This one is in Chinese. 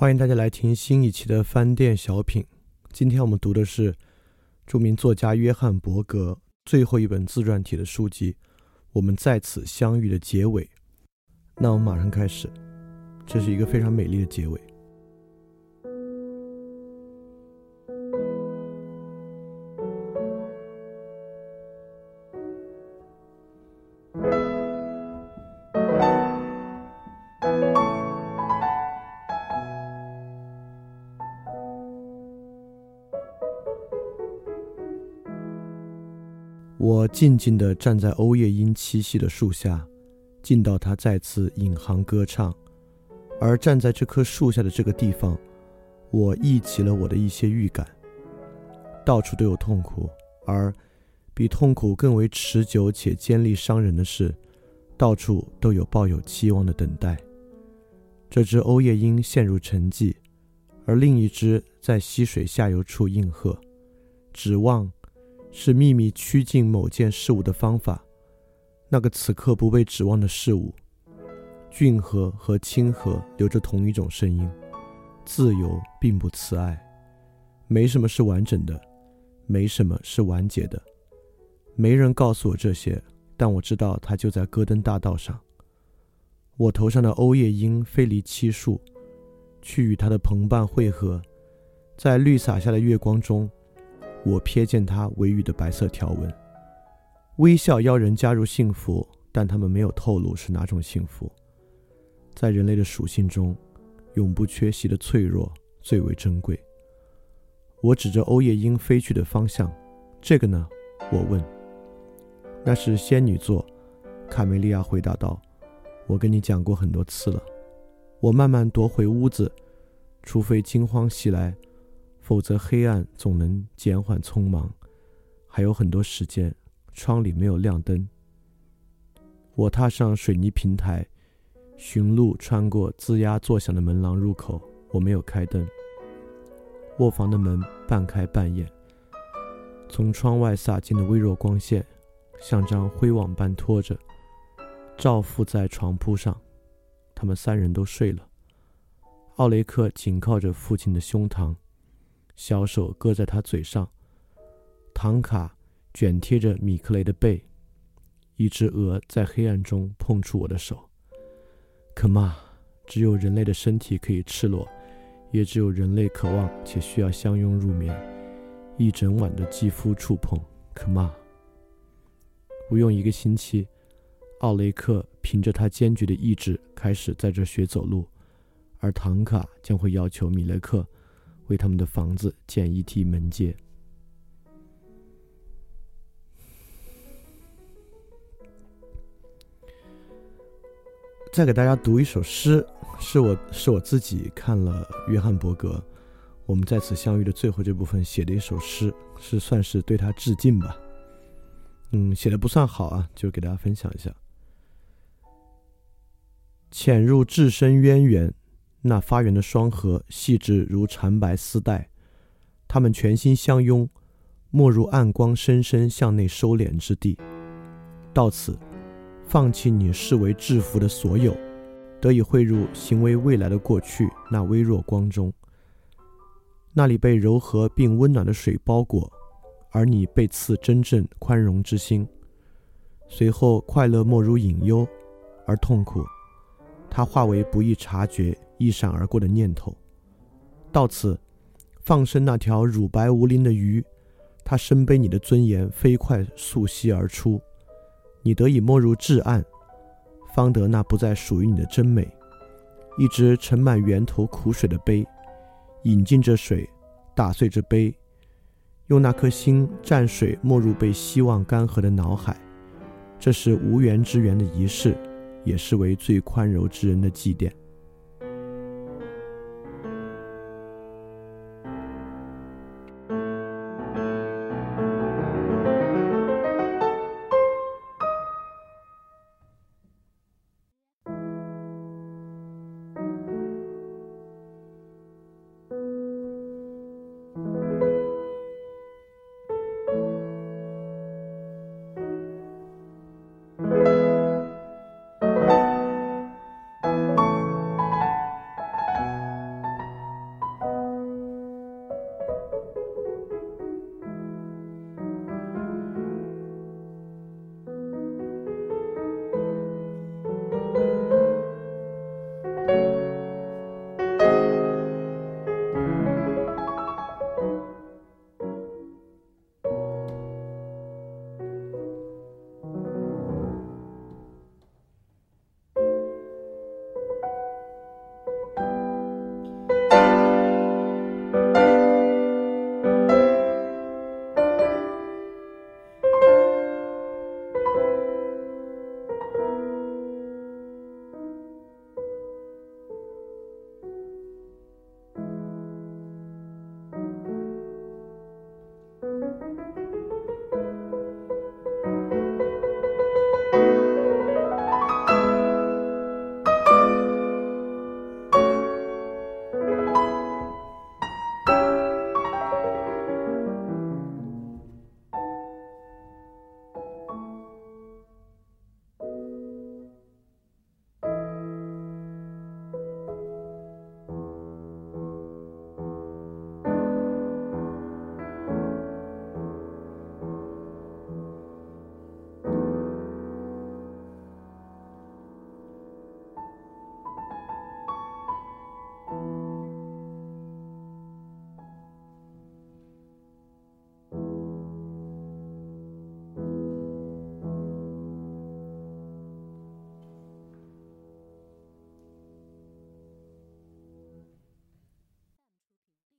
欢迎大家来听新一期的翻店小品。今天我们读的是著名作家约翰·伯格最后一本自传体的书籍《我们在此相遇》的结尾。那我们马上开始，这是一个非常美丽的结尾。我静静地站在欧夜莺栖息的树下，静到它再次引吭歌唱。而站在这棵树下的这个地方，我忆起了我的一些预感。到处都有痛苦，而比痛苦更为持久且尖利伤人的是，到处都有抱有期望的等待。这只欧夜莺陷入沉寂，而另一只在溪水下游处应和，指望。是秘密趋近某件事物的方法。那个此刻不被指望的事物，俊和和清和流着同一种声音。自由并不慈爱，没什么是完整的，没什么是完结的。没人告诉我这些，但我知道它就在戈登大道上。我头上的欧叶鹰飞离七树，去与它的同伴汇合，在绿洒下的月光中。我瞥见他尾羽的白色条纹，微笑邀人加入幸福，但他们没有透露是哪种幸福。在人类的属性中，永不缺席的脆弱最为珍贵。我指着欧叶莺飞去的方向，这个呢？我问。那是仙女座，卡梅利亚回答道。我跟你讲过很多次了。我慢慢踱回屋子，除非惊慌袭来。否则，黑暗总能减缓匆忙。还有很多时间，窗里没有亮灯。我踏上水泥平台，寻路穿过吱呀作响的门廊入口。我没有开灯。卧房的门半开半掩，从窗外洒进的微弱光线，像张灰网般拖着，照覆在床铺上。他们三人都睡了。奥雷克紧靠着父亲的胸膛。小手搁在他嘴上，唐卡卷贴着米克雷的背，一只鹅在黑暗中碰触我的手。可嘛，只有人类的身体可以赤裸，也只有人类渴望且需要相拥入眠，一整晚的肌肤触碰。可嘛，不用一个星期，奥雷克凭着他坚决的意志开始在这学走路，而唐卡将会要求米雷克。为他们的房子建一梯门阶。再给大家读一首诗，是我是我自己看了约翰伯格《我们在此相遇》的最后这部分写的一首诗，是算是对他致敬吧。嗯，写的不算好啊，就给大家分享一下。潜入至深渊源。那发源的双核细致如缠白丝带，它们全心相拥，没入暗光深深向内收敛之地。到此，放弃你视为制服的所有，得以汇入行为未来的过去那微弱光中。那里被柔和并温暖的水包裹，而你被赐真正宽容之心。随后，快乐没入隐忧，而痛苦，它化为不易察觉。一闪而过的念头，到此，放生那条乳白无鳞的鱼，它身背你的尊严，飞快溯溪而出，你得以没入至暗，方得那不再属于你的真美。一只盛满源头苦水的杯，饮尽这水，打碎这杯，用那颗心蘸水，没入被希望干涸的脑海。这是无缘之缘的仪式，也是为最宽容之人的祭奠。